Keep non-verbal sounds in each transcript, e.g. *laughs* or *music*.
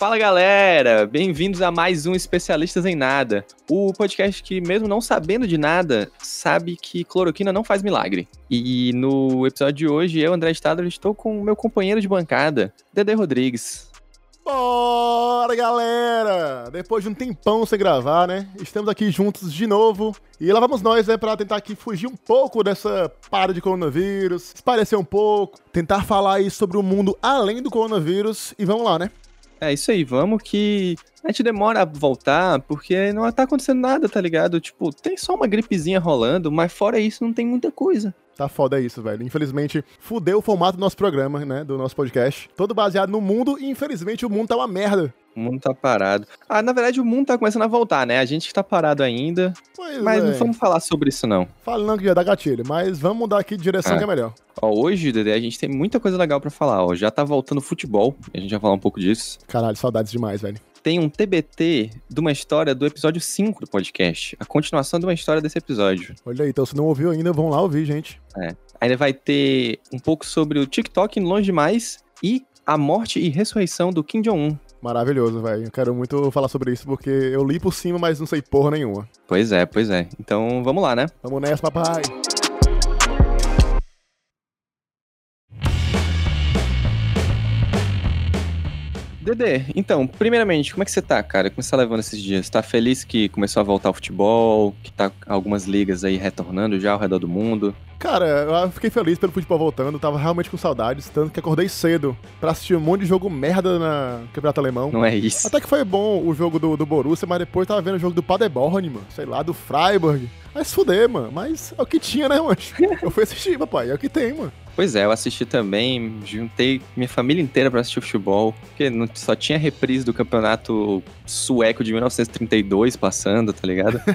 Fala galera, bem-vindos a mais um Especialistas em Nada, o podcast que, mesmo não sabendo de nada, sabe que cloroquina não faz milagre. E no episódio de hoje, eu, André Stadler, estou com o meu companheiro de bancada, Dede Rodrigues. Bora, galera! Depois de um tempão sem gravar, né? Estamos aqui juntos de novo. E lá vamos nós, né, pra tentar aqui fugir um pouco dessa para de coronavírus, esparecer um pouco, tentar falar aí sobre o mundo além do coronavírus. E vamos lá, né? É isso aí, vamos que a gente demora a voltar porque não tá acontecendo nada, tá ligado? Tipo, tem só uma gripezinha rolando, mas fora isso não tem muita coisa. Tá foda isso, velho. Infelizmente, fudeu o formato do nosso programa, né? Do nosso podcast. Todo baseado no mundo e infelizmente o mundo tá uma merda. O mundo tá parado. Ah, na verdade o mundo tá começando a voltar, né? A gente que tá parado ainda. Pois mas é. não vamos falar sobre isso, não. Falando que já dá gatilho, mas vamos mudar aqui de direção Ah. que é melhor. Ó, hoje, Dedé, a gente tem muita coisa legal pra falar, ó. Já tá voltando futebol, a gente vai falar um pouco disso. Caralho, saudades demais, velho. Tem um TBT de uma história do episódio 5 do podcast. A continuação de uma história desse episódio. Olha aí, então se não ouviu ainda, vão lá ouvir, gente. Ainda vai ter um pouco sobre o TikTok longe demais e a morte e ressurreição do Kim Jong-un. Maravilhoso, velho. Eu quero muito falar sobre isso porque eu li por cima, mas não sei porra nenhuma. Pois é, pois é. Então vamos lá, né? Vamos nessa, papai. Dedê, então, primeiramente, como é que você tá, cara? Como você tá levando esses dias? Tá feliz que começou a voltar o futebol, que tá algumas ligas aí retornando já ao redor do mundo? Cara, eu fiquei feliz pelo futebol voltando, tava realmente com saudades, tanto que acordei cedo pra assistir um monte de jogo merda na Campeonato Alemão. Não é isso? Até que foi bom o jogo do, do Borussia, mas depois tava vendo o jogo do Paderborn, mano. Sei lá, do Freiburg. Mas fuder, mano. Mas é o que tinha, né, mano? *laughs* Eu fui assistir, papai. É o que tem, mano. Pois é, eu assisti também, juntei minha família inteira pra assistir futebol, porque não- só tinha reprise do campeonato sueco de 1932 passando, tá ligado? *laughs*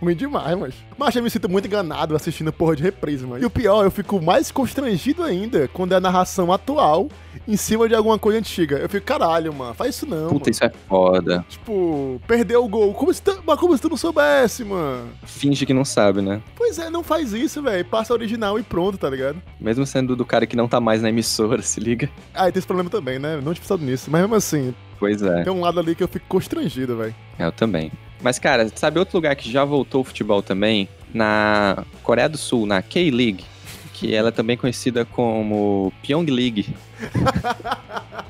Ruim demais, mas. Mas eu me sinto muito enganado assistindo porra de reprise, mano. E o pior, eu fico mais constrangido ainda quando é a narração atual em cima de alguma coisa antiga. Eu fico, caralho, mano, faz isso não. Puta, mano. isso é foda. Tipo, perdeu o gol. Como se tu... Mas como se tu não soubesse, mano? Finge que não sabe, né? Pois é, não faz isso, velho. Passa original e pronto, tá ligado? Mesmo sendo do cara que não tá mais na emissora, *laughs* se liga. Ah, e tem esse problema também, né? Não tinha pensado nisso. Mas mesmo assim, Pois é, tem um lado ali que eu fico constrangido, velho. eu também. Mas, cara, sabe outro lugar que já voltou o futebol também? Na Coreia do Sul, na K-League, que ela é também conhecida como Pyong League. *laughs*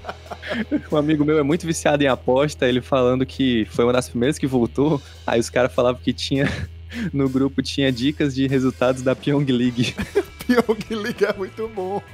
Um amigo meu é muito viciado em aposta, ele falando que foi uma das primeiras que voltou. Aí os caras falavam que tinha. *laughs* No grupo tinha dicas de resultados da Pyong League. Pyong League *laughs* é muito bom. *laughs*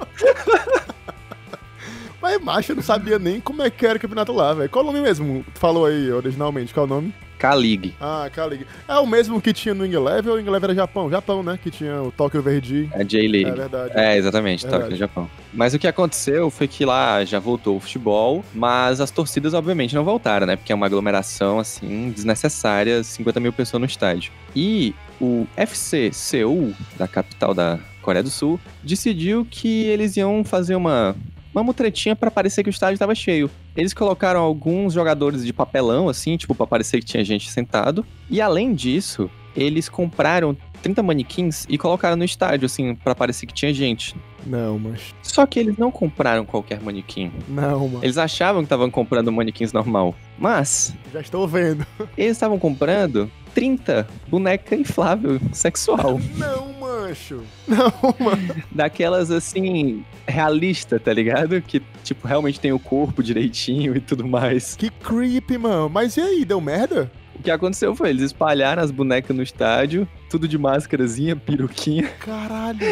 Mas, macho, eu não sabia nem como é que era o campeonato lá, velho. Qual o nome mesmo? Tu falou aí originalmente, qual é o nome? K-League. Ah, K-League. É o mesmo que tinha no Wing Eleven ou o Wing Eleven era Japão? Japão, né? Que tinha o Tóquio Verde. É J-League. É verdade. É, exatamente, aqui no Japão. Mas o que aconteceu foi que lá já voltou o futebol, mas as torcidas, obviamente, não voltaram, né? Porque é uma aglomeração, assim, desnecessária, 50 mil pessoas no estádio. E o FC Seul, da capital da Coreia do Sul, decidiu que eles iam fazer uma. Uma mutretinha pra parecer que o estádio tava cheio. Eles colocaram alguns jogadores de papelão, assim, tipo, pra parecer que tinha gente sentado. E além disso, eles compraram 30 manequins e colocaram no estádio, assim, pra parecer que tinha gente. Não, mas. Só que eles não compraram qualquer manequim. Não, mano. Eles achavam que estavam comprando manequins normal. Mas Já estou vendo. eles estavam comprando 30 boneca inflável sexual. Não, mancho. Não, mano. Daquelas assim, realista, tá ligado? Que, tipo, realmente tem o corpo direitinho e tudo mais. Que creepy, mano. Mas e aí, deu merda? O que aconteceu foi, eles espalharam as bonecas no estádio, tudo de máscarazinha, peruquinha. Caralho. *laughs*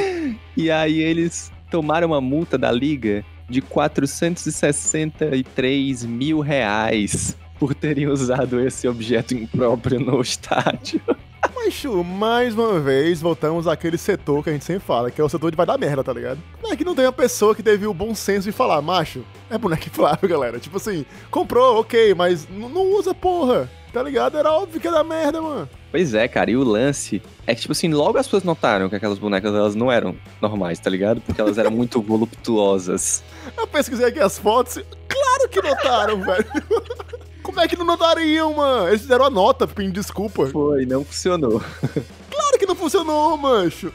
E aí eles tomaram uma multa da liga de 463 mil reais por terem usado esse objeto impróprio no estádio. Macho, mais uma vez, voltamos àquele setor que a gente sempre fala, que é o setor de vai dar merda, tá ligado? É que não tem uma pessoa que teve o bom senso de falar, macho, é boneco *laughs* inflável, galera. Tipo assim, comprou, ok, mas não usa porra, tá ligado? Era óbvio que ia dar merda, mano. Pois é, cara, e o lance é que, tipo assim, logo as pessoas notaram que aquelas bonecas elas não eram normais, tá ligado? Porque elas eram muito *laughs* voluptuosas. Eu pesquisei aqui as fotos, claro que notaram, *laughs* velho. Como é que não notariam, mano? Eles fizeram a nota pedindo desculpa. Foi, não funcionou. Claro que não funcionou, mancho.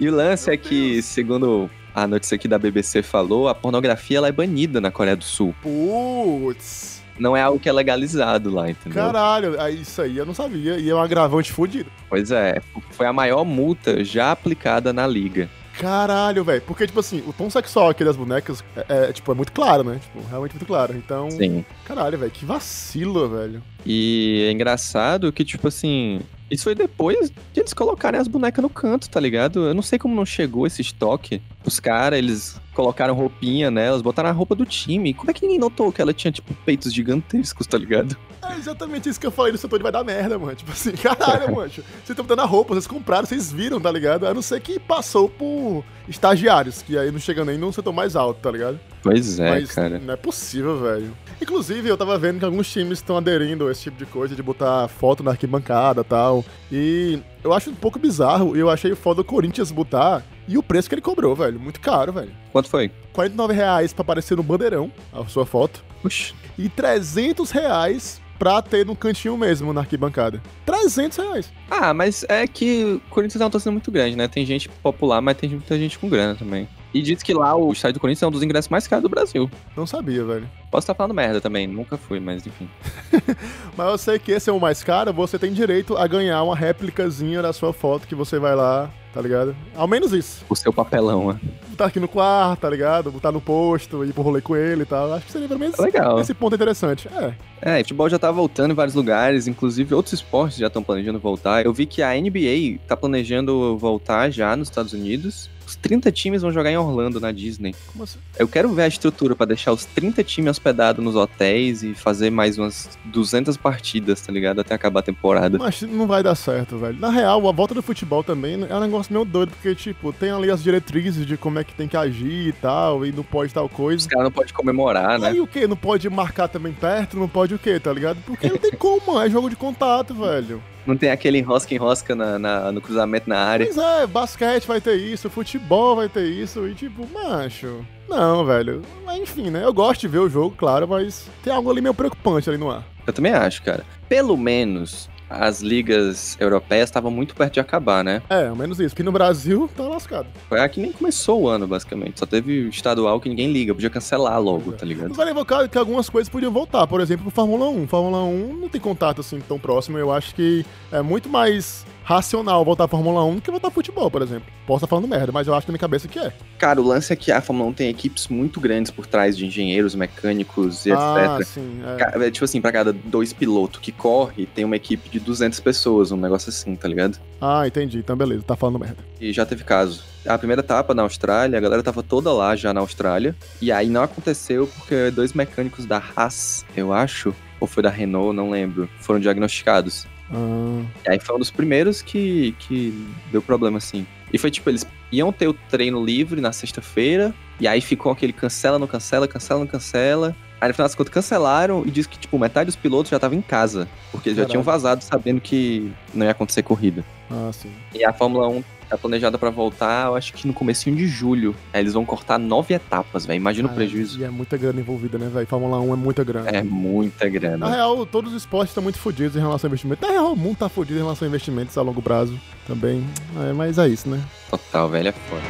E o lance é que, segundo a notícia aqui da BBC falou, a pornografia ela é banida na Coreia do Sul. Putz. Não é algo que é legalizado lá, entendeu? Caralho, aí isso aí eu não sabia. E é um agravante fudido. Pois é, foi a maior multa já aplicada na liga. Caralho, velho. Porque, tipo assim, o tom sexual aqui das bonecas é, é, tipo, é muito claro, né? Tipo, realmente muito claro. Então. Sim. Caralho, velho. Que vacilo, velho. E é engraçado que, tipo assim. Isso foi depois de eles colocarem as bonecas no canto, tá ligado? Eu não sei como não chegou esse estoque. Os caras, eles colocaram roupinha nelas, botaram a roupa do time. Como é que ninguém notou que ela tinha, tipo, peitos gigantescos, tá ligado? É exatamente isso que eu falei no setor de vai dar merda, mano. Tipo assim, *laughs* caralho, mano. Vocês estão botando a roupa, vocês compraram, vocês viram, tá ligado? A não ser que passou por estagiários, que aí não chega nem no setor mais alto, tá ligado? Pois é, Mas cara. não é possível, velho. Inclusive, eu tava vendo que alguns times estão aderindo a esse tipo de coisa, de botar foto na arquibancada e tal. E eu acho um pouco bizarro, e eu achei foda o Corinthians botar, e o preço que ele cobrou, velho. Muito caro, velho. Quanto foi? 49 reais pra aparecer no bandeirão, a sua foto. Oxi. E 300 reais pra ter no cantinho mesmo, na arquibancada. 300 reais. Ah, mas é que o Corinthians é uma torcida muito grande, né? Tem gente popular, mas tem muita gente com grana também. E diz que lá o estádio do Corinthians é um dos ingressos mais caros do Brasil. Não sabia, velho. Posso estar falando merda também, nunca fui, mas enfim. *laughs* Mas eu sei que esse é o mais caro, você tem direito a ganhar uma réplicazinha da sua foto que você vai lá, tá ligado? Ao menos isso. O seu papelão, né? Botar aqui no quarto, tá ligado? Botar no posto, ir pro rolê com ele e tal. Acho que seria pelo menos Legal. esse ponto interessante. É. É, futebol já tá voltando em vários lugares, inclusive outros esportes já estão planejando voltar. Eu vi que a NBA tá planejando voltar já nos Estados Unidos. Os 30 times vão jogar em Orlando, na Disney. Como assim? Eu quero ver a estrutura pra deixar os 30 times hospedados nos hotéis e fazer mais umas 200 partidas, tá ligado? Até acabar a temporada. Mas não vai dar certo, velho. Na real, a volta do futebol também é um negócio meio doido, porque, tipo, tem ali as diretrizes de como é que tem que agir e tal, e não pode tal coisa. Os caras não podem comemorar, né? Aí o que? Não pode marcar também perto? Não pode o quê, tá ligado? Porque não tem como, é jogo de contato, velho. Não tem aquele enrosca-enrosca na, na- no cruzamento na área. Pois é, basquete vai ter isso, futebol vai ter isso, e tipo, macho. Não, velho. Mas enfim, né? Eu gosto de ver o jogo, claro, mas tem algo ali meio preocupante ali no ar. Eu também acho, cara. Pelo menos as ligas europeias estavam muito perto de acabar, né? É, ao menos isso. Que no Brasil tá lascado. Foi aqui nem começou o ano, basicamente. Só teve estadual que ninguém liga, podia cancelar logo, tá ligado? Mas vale evocar que algumas coisas podiam voltar. Por exemplo, Fórmula 1. Fórmula 1 não tem contato assim tão próximo. Eu acho que é muito mais racional voltar à Fórmula 1 do que voltar ao futebol, por exemplo. Posso estar falando merda, mas eu acho na minha cabeça que é. Cara, o lance é que a Fórmula 1 tem equipes muito grandes por trás de engenheiros, mecânicos e ah, etc. sim. É. É, Tipo assim, pra cada dois pilotos que corre, tem uma equipe de 200 pessoas, um negócio assim, tá ligado? Ah, entendi. Então beleza, tá falando merda. E já teve caso. A primeira etapa na Austrália, a galera tava toda lá já na Austrália. E aí não aconteceu porque dois mecânicos da Haas, eu acho, ou foi da Renault, não lembro, foram diagnosticados. Ah, E aí foi um dos primeiros que, que deu problema, assim. E foi tipo, eles iam ter o treino livre na sexta-feira, e aí ficou aquele cancela, não cancela, cancela, não cancela. Aí no final das contas cancelaram e disse que, tipo, metade dos pilotos já tava em casa. Porque eles já tinham vazado sabendo que não ia acontecer corrida. ah, sim. E a Fórmula 1 tá planejada pra voltar, eu acho que no comecinho de julho. Aí eles vão cortar nove etapas, velho. Imagina o Ah, prejuízo. E é muita grana envolvida, né, velho? Fórmula 1 é muita grana. É muita Na grana. real, todos os esportes estão muito fodidos em relação a investimento. Na real, o mundo tá fodido em relação a investimentos a longo prazo também. É, mas é isso, né? Total, velho, é foda.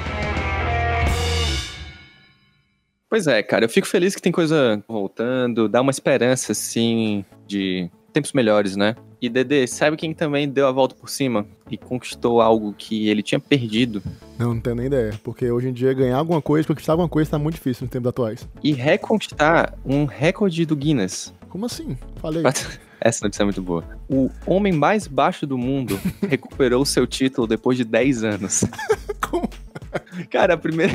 Pois é, cara, eu fico feliz que tem coisa voltando, dá uma esperança, assim, de tempos melhores, né? E Dedê, sabe quem também deu a volta por cima e conquistou algo que ele tinha perdido? Não, não tenho nem ideia. Porque hoje em dia ganhar alguma coisa, conquistar alguma coisa tá muito difícil nos tempos atuais. E reconquistar um recorde do Guinness. Como assim? Falei. *laughs* Essa notícia é muito boa. O homem mais baixo do mundo *laughs* recuperou seu título depois de 10 anos. *laughs* Como? Cara, a primeira,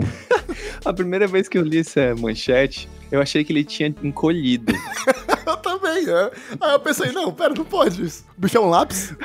a primeira vez que eu li essa manchete, eu achei que ele tinha encolhido. Eu também, né? Aí eu pensei, não, pera, não pode isso. O bicho é um lápis?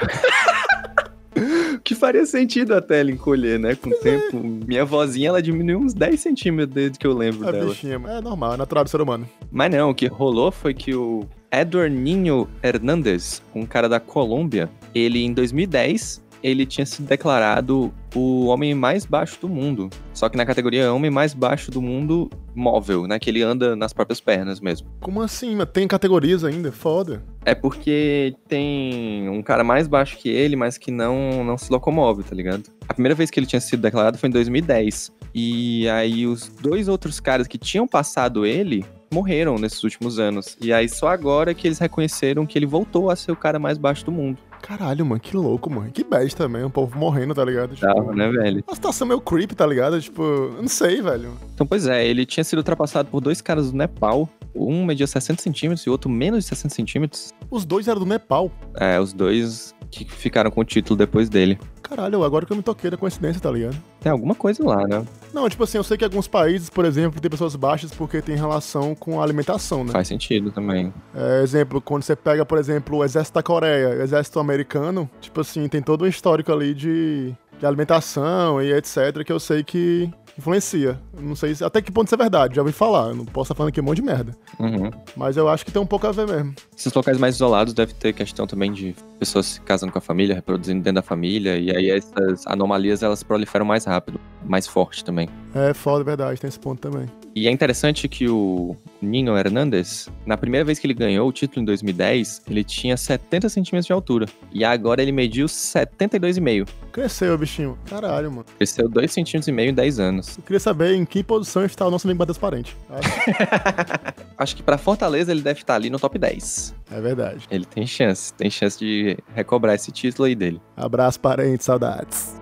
Que faria sentido até ele encolher, né? Com o tempo. Minha vozinha, ela diminuiu uns 10 centímetros desde que eu lembro A dela. bichinha. É normal, é natural do ser humano. Mas não, o que rolou foi que o Edward Ninho Hernandez, um cara da Colômbia, ele em 2010 ele tinha sido declarado o homem mais baixo do mundo. Só que na categoria homem mais baixo do mundo móvel, né? Que ele anda nas próprias pernas mesmo. Como assim? Mas tem categorias ainda? Foda. É porque tem um cara mais baixo que ele, mas que não, não se locomove, tá ligado? A primeira vez que ele tinha sido declarado foi em 2010. E aí os dois outros caras que tinham passado ele morreram nesses últimos anos. E aí só agora que eles reconheceram que ele voltou a ser o cara mais baixo do mundo. Caralho, mano, que louco, mano. Que bad também, o povo morrendo, tá ligado? Tipo, Tava, né, velho? Uma situação meio creepy, tá ligado? Tipo, eu não sei, velho. Então, pois é, ele tinha sido ultrapassado por dois caras do Nepal. Um media 60 centímetros e o outro menos de 60 centímetros. Os dois eram do Nepal? É, os dois que ficaram com o título depois dele. Caralho, agora que eu me toquei da coincidência, tá ligado? Tem alguma coisa lá, né? Não, tipo assim, eu sei que alguns países, por exemplo, tem pessoas baixas porque tem relação com a alimentação, né? Faz sentido também. É, exemplo, quando você pega, por exemplo, o exército da Coreia, o exército americano, tipo assim, tem todo um histórico ali de, de alimentação e etc, que eu sei que influencia. Não sei se, até que ponto isso é verdade, já ouvi falar. Eu não posso estar falando aqui um monte de merda. Uhum. Mas eu acho que tem um pouco a ver mesmo. Esses locais mais isolados deve ter questão também de pessoas se casando com a família, reproduzindo dentro da família, e aí essas anomalias elas proliferam mais rápido, mais forte também. É foda, verdade, tem esse ponto também. E é interessante que o Nino Hernandes, na primeira vez que ele ganhou o título em 2010, ele tinha 70 centímetros de altura. E agora ele mediu 72,5. Cresceu, bichinho. Caralho, mano. Cresceu 2 centímetros e meio em 10 anos. Eu queria saber em que posição está o nosso amigo transparente. Acho, *laughs* Acho que para Fortaleza ele deve estar ali no top 10. É verdade. Ele tem chance, tem chance de recobrar esse título aí dele. Abraço, parente, saudades.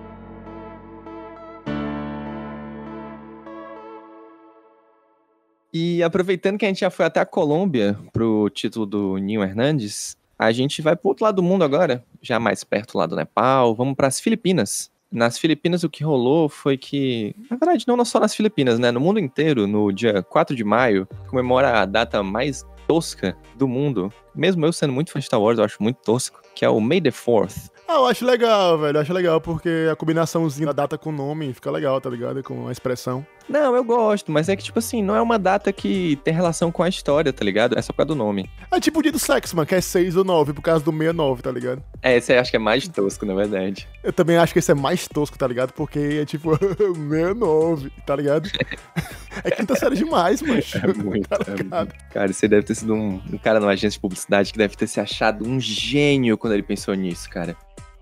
E aproveitando que a gente já foi até a Colômbia pro título do Ninho Hernandes, a gente vai pro outro lado do mundo agora, já mais perto lá do Nepal, vamos para as Filipinas. Nas Filipinas o que rolou foi que, na verdade não só nas Filipinas, né, no mundo inteiro, no dia 4 de maio, comemora a data mais tosca do mundo. Mesmo eu sendo muito fã de Star Wars, eu acho muito tosco, que é o May the 4th. Ah, eu acho legal, velho. Eu acho legal porque a combinaçãozinha da data com o nome fica legal, tá ligado? Com a expressão. Não, eu gosto, mas é que, tipo assim, não é uma data que tem relação com a história, tá ligado? É só por causa do nome. É tipo o dia do sexo, mano, que é 6 ou 9, por causa do 69, tá ligado? É, esse eu acho que é mais tosco, na verdade. Eu também acho que esse é mais tosco, tá ligado? Porque é tipo *laughs* 69, tá ligado? é quinta série demais, *laughs* mano. É muito, tá é muito. Cara, você deve ter sido um, um cara numa agência de publicidade que deve ter se achado um gênio quando ele pensou nisso, cara.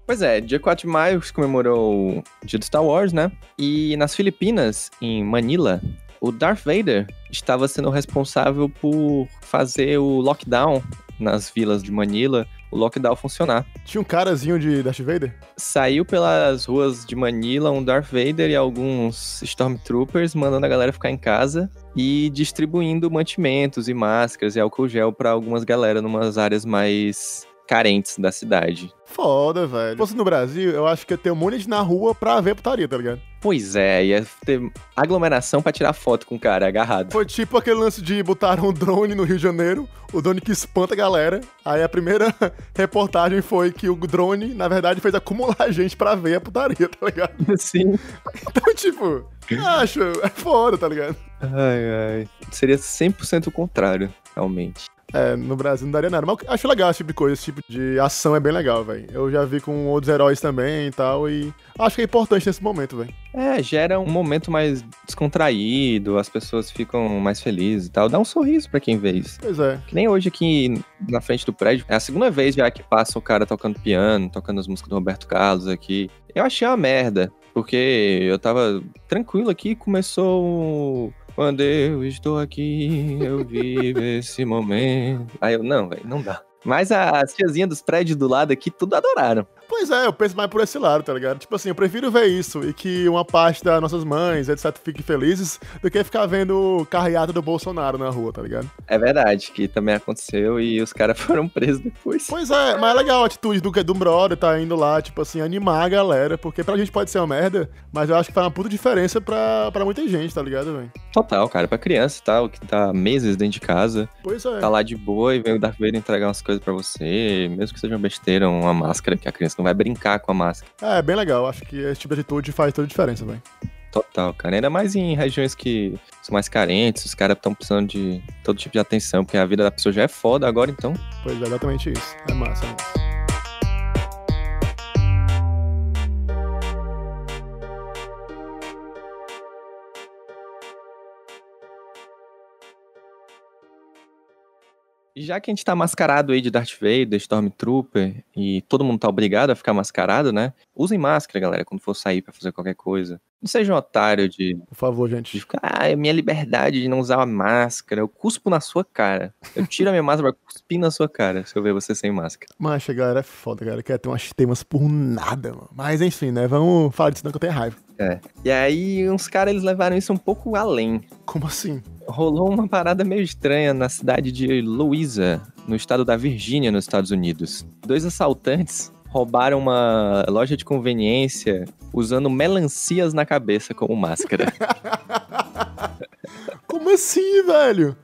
Pois é, dia 4 de maio se comemorou o dia do Star Wars, né? E nas Filipinas, em Manila, o Darth Vader estava sendo responsável por fazer o lockdown nas vilas de Manila, o lockdown funcionar. Tinha um carazinho de Darth Vader? Saiu pelas ruas de Manila um Darth Vader e alguns Stormtroopers mandando a galera ficar em casa e distribuindo mantimentos e máscaras e álcool gel para algumas galera numas áreas mais carentes da cidade. Foda, velho. Se fosse no Brasil, eu acho que ia ter um monte de gente na rua pra ver putaria, tá ligado? Pois é, ia ter aglomeração pra tirar foto com o cara agarrado. Foi tipo aquele lance de botar um drone no Rio de Janeiro, o drone que espanta a galera. Aí a primeira *laughs* reportagem foi que o drone, na verdade, fez acumular gente pra ver a putaria, tá ligado? *laughs* Sim. Então, tipo, acho, é foda, tá ligado? Ai, ai. Seria 100% o contrário, realmente. É, no Brasil não daria nada. Mas acho legal esse tipo de coisa, esse tipo de ação é bem legal, velho. Eu já vi com outros heróis também e tal, e acho que é importante nesse momento, velho. É, gera um momento mais descontraído, as pessoas ficam mais felizes e tal. Dá um sorriso para quem vê isso. Pois é. Que nem hoje aqui na frente do prédio, é a segunda vez já que passa o cara tocando piano, tocando as músicas do Roberto Carlos aqui. Eu achei uma merda, porque eu tava tranquilo aqui, começou quando eu estou aqui, eu vivo esse momento. Aí eu, não, velho, não dá. Mas as tiazinhas dos prédios do lado aqui, tudo adoraram. Pois é, eu penso mais por esse lado, tá ligado? Tipo assim, eu prefiro ver isso e que uma parte das nossas mães, etc, fiquem felizes do que ficar vendo carreata do Bolsonaro na rua, tá ligado? É verdade, que também aconteceu e os caras *laughs* foram presos depois. Pois é, mas é legal a atitude do, do brother tá indo lá, tipo assim, animar a galera, porque pra gente pode ser uma merda, mas eu acho que faz uma puta diferença pra, pra muita gente, tá ligado, velho? Total, cara, pra criança e tal, que tá meses dentro de casa. Pois é. Tá lá de boa e vem o Darth Vader entregar umas coisas pra você, mesmo que seja uma besteira, uma máscara que a criança não vai brincar com a máscara. É, bem legal. Acho que esse tipo de atitude faz toda a diferença, velho. Total, cara. Ainda mais em regiões que são mais carentes, os caras estão precisando de todo tipo de atenção, porque a vida da pessoa já é foda agora, então. Pois é, exatamente isso. É massa, é massa. Já que a gente tá mascarado aí de Darth Vader, Stormtrooper, e todo mundo tá obrigado a ficar mascarado, né? Usem máscara, galera, quando for sair pra fazer qualquer coisa. Não seja um otário de, Por favor, de gente. ficar, ah, é minha liberdade de não usar a máscara. Eu cuspo na sua cara. Eu tiro a minha máscara pra cuspir na sua cara se eu ver você sem máscara. Mas galera é foda, galera. Quer ter umas temas por nada, mano. Mas enfim, né? Vamos falar disso não que eu tenho raiva. É. E aí, uns caras, eles levaram isso um pouco além. Como assim? Rolou uma parada meio estranha na cidade de Louisa, no estado da Virgínia, nos Estados Unidos. Dois assaltantes roubaram uma loja de conveniência usando melancias na cabeça como máscara. *laughs* Como assim, velho?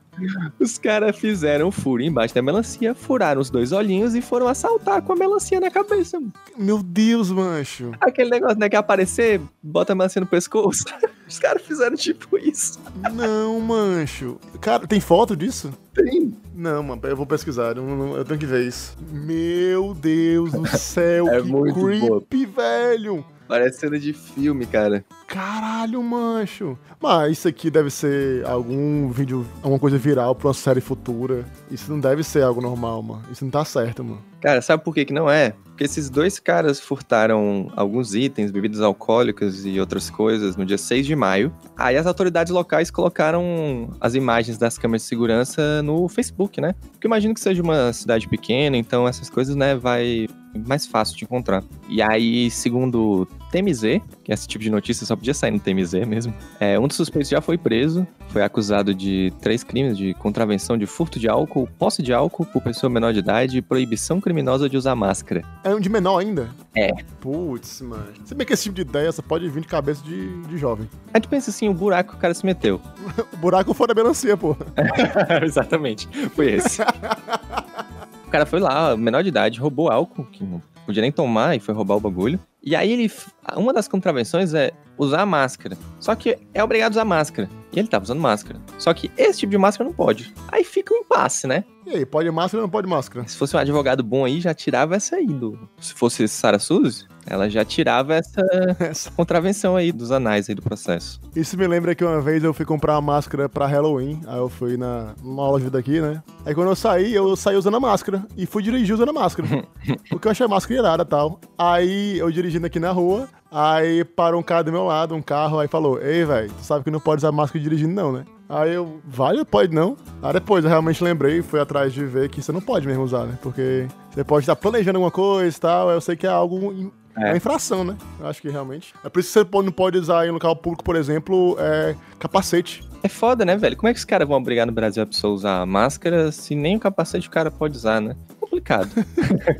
Os caras fizeram um furo embaixo da melancia, furaram os dois olhinhos e foram assaltar com a melancia na cabeça. Meu Deus, mancho. Aquele negócio, né, que aparecer, bota a melancia no pescoço. *laughs* Os caras fizeram tipo isso. Não, mancho. Cara, tem foto disso? Tem. Não, mano, eu vou pesquisar. Eu, não- eu tenho que ver isso. Meu Deus do *laughs* céu, É que muito creepy, velho. Parece cena de filme, cara. Caralho, mancho. Mas isso aqui deve ser algum vídeo, alguma coisa viral pra uma série futura. Isso não deve ser algo normal, mano. Isso não tá certo, mano. Cara, sabe por que que não é? Porque esses dois caras furtaram alguns itens, bebidas alcoólicas e outras coisas no dia 6 de maio. Aí as autoridades locais colocaram as imagens das câmeras de segurança no Facebook, né? Porque imagino que seja uma cidade pequena, então essas coisas, né, vai mais fácil de encontrar. E aí, segundo TMZ, que esse tipo de notícia só podia sair no TMZ mesmo, é, um dos suspeitos já foi preso, foi acusado de três crimes de contravenção de furto de álcool, posse de álcool por pessoa menor de idade e proibição criminosa de usar máscara. É um de menor ainda? É. Putz, mano. Se bem que esse tipo de ideia só pode vir de cabeça de, de jovem. Aí tu pensa assim, o buraco que o cara se meteu. *laughs* O buraco fora da melancia, pô. *laughs* Exatamente, foi esse. *laughs* o cara foi lá, menor de idade, roubou álcool, que não podia nem tomar e foi roubar o bagulho. E aí ele. Uma das contravenções é usar a máscara. Só que é obrigado a usar máscara. E ele tava usando máscara. Só que esse tipo de máscara não pode. Aí fica um impasse, né? E aí, pode máscara ou não pode máscara? Se fosse um advogado bom aí, já tirava essa aí do. Se fosse Sarah Suzy, ela já tirava essa *laughs* Essa. contravenção aí dos anais aí do processo. Isso me lembra que uma vez eu fui comprar uma máscara pra Halloween. Aí eu fui na numa loja daqui, né? Aí quando eu saí, eu saí usando a máscara. E fui dirigir usando a máscara. *laughs* porque eu achei a máscara irada e tal. Aí eu dirigindo aqui na rua. Aí parou um cara do meu lado, um carro. Aí falou: Ei, velho, tu sabe que não pode usar máscara dirigindo, não, né? Aí eu, vale, pode não. Aí depois eu realmente lembrei, fui atrás de ver que você não pode mesmo usar, né? Porque você pode estar planejando alguma coisa e tal. Eu sei que é algo. É. É uma infração, né? Eu acho que realmente. É por isso que você não pode usar em local público, por exemplo, é, capacete. É foda, né, velho? Como é que os caras vão obrigar no Brasil a pessoa a usar máscara se nem o capacete o cara pode usar, né? Complicado.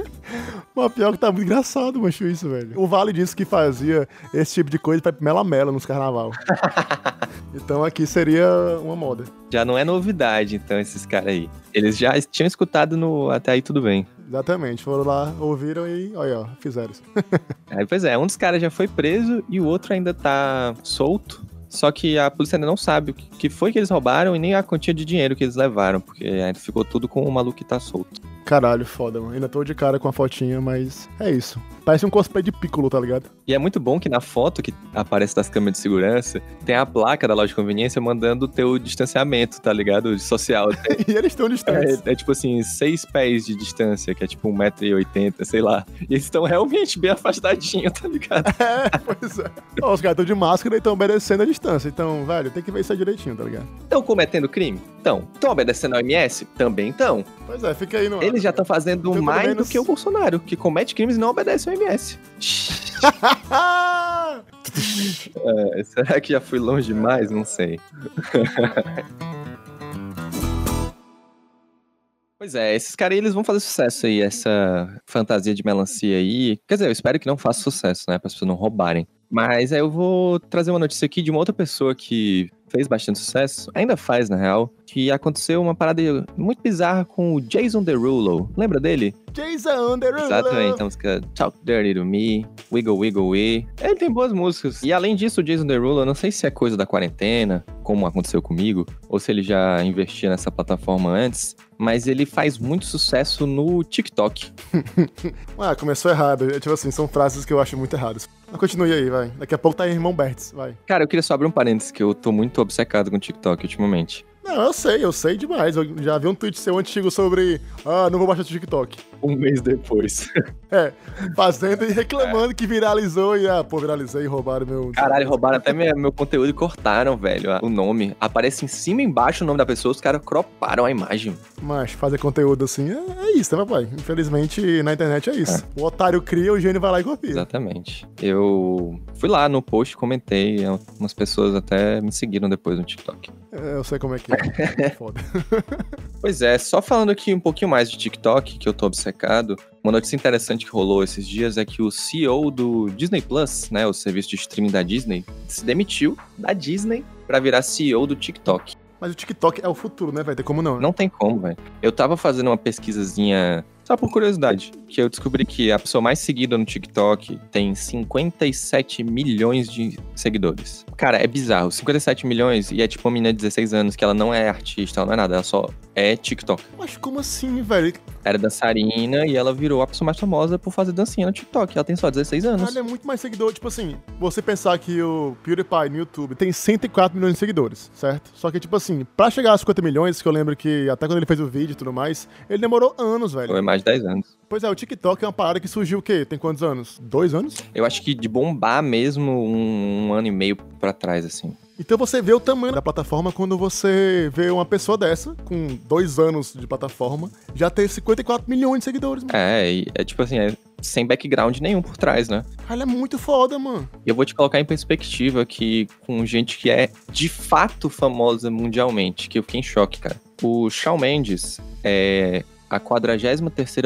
*laughs* Mas pior que tá muito engraçado, macho, isso, velho. O Vale disse que fazia esse tipo de coisa pra mela-mela nos carnaval. *laughs* então aqui seria uma moda. já não é novidade, então, esses caras aí. Eles já tinham escutado no Até Aí Tudo Bem. Exatamente. Foram lá, ouviram e, olha, ó, fizeram isso. *laughs* Aí, pois é, um dos caras já foi preso e o outro ainda tá solto. Só que a polícia ainda não sabe o que que foi que eles roubaram e nem a quantia de dinheiro que eles levaram, porque ainda ficou tudo com o maluco que tá solto. Caralho, foda, mano. Ainda tô de cara com a fotinha, mas é isso. Parece um cosplay de Piccolo, tá ligado? E é muito bom que na foto que aparece das câmeras de segurança, tem a placa da loja de conveniência mandando o teu distanciamento, tá ligado? Social. *laughs* E eles estão distantes. É, é tipo assim, seis pés de distância, que é tipo 1,80m, sei lá. E eles estão realmente bem afastadinhos, tá ligado? *laughs* É, pois é. Ó, os caras estão de máscara e estão obedecendo a distância. Então, velho, tem que ver isso aí direitinho, tá ligado? Estão cometendo crime? Estão. Estão obedecendo ao MS? Também estão. Pois é, fica aí no. Eles já estão fazendo mais menos- do que o Bolsonaro, que comete crimes e não obedece ao MS. *laughs* É, será que já fui longe demais? Não sei. *laughs* Pois é, esses caras aí, eles vão fazer sucesso aí, essa fantasia de melancia aí. Quer dizer, eu espero que não faça sucesso, né? Para as pessoas não roubarem. Mas aí eu vou trazer uma notícia aqui de uma outra pessoa que fez bastante sucesso, ainda faz na real, que aconteceu uma parada muito bizarra com o Jason Derulo. Lembra dele? Jason Derulo. Exatamente, a música Talk Dirty to Me, Wiggle Wiggle We. Ele tem boas músicas. E além disso, o Jason Derulo, eu não sei se é coisa da quarentena, como aconteceu comigo, ou se ele já investia nessa plataforma antes, mas ele faz muito sucesso no TikTok. *laughs* Ah, começou errado. É, Tipo assim, são frases que eu acho muito erradas. Continue aí, vai. Daqui a pouco tá em Irmão Bertz, vai. Cara, eu queria só abrir um parênteses, que eu tô muito obcecado com o TikTok ultimamente. Não, eu sei, eu sei demais. Eu já vi um tweet seu antigo sobre. Ah, não vou baixar o TikTok. Um mês depois. *laughs* É, fazendo e reclamando é. que viralizou e, ah, pô, viralizei e roubaram meu. Caralho, roubaram até meu, meu conteúdo e cortaram, velho, o nome. Aparece em cima e embaixo o nome da pessoa, os caras croparam a imagem. Mas fazer conteúdo assim é, é isso, né, papai? Infelizmente, na internet é isso. É. O otário cria, o gênio vai lá e copia. Exatamente. Eu fui lá no post, comentei, umas pessoas até me seguiram depois no TikTok. É, eu sei como é que é. *laughs* Foda. pois é, só falando aqui um pouquinho mais de TikTok, que eu tô obcecado. Uma notícia interessante que rolou esses dias é que o CEO do Disney Plus, né, o serviço de streaming da Disney, se demitiu da Disney para virar CEO do TikTok. Mas o TikTok é o futuro, né, vai ter como não? Não tem como, velho. Eu tava fazendo uma pesquisazinha só por curiosidade, que eu descobri que a pessoa mais seguida no TikTok tem 57 milhões de seguidores. Cara, é bizarro. 57 milhões e é tipo uma menina de 16 anos que ela não é artista, ela não é nada, ela só é TikTok. Mas como assim, velho? Era dançarina e ela virou a pessoa mais famosa por fazer dancinha no TikTok. Ela tem só 16 anos. Ela é muito mais seguidor. Tipo assim, você pensar que o PewDiePie no YouTube tem 104 milhões de seguidores, certo? Só que, tipo assim, pra chegar a 50 milhões, que eu lembro que até quando ele fez o vídeo e tudo mais, ele demorou anos, velho. Foi mais de 10 anos. Pois é, o TikTok é uma parada que surgiu o quê? Tem quantos anos? Dois anos? Eu acho que de bombar mesmo um, um ano e meio pra trás, assim. Então você vê o tamanho da plataforma quando você vê uma pessoa dessa, com dois anos de plataforma, já ter 54 milhões de seguidores. Mano. É, é tipo assim, é sem background nenhum por trás, né? Ela é muito foda, mano. E eu vou te colocar em perspectiva que com gente que é de fato famosa mundialmente, que eu fiquei em choque, cara. O Shawn Mendes é a 43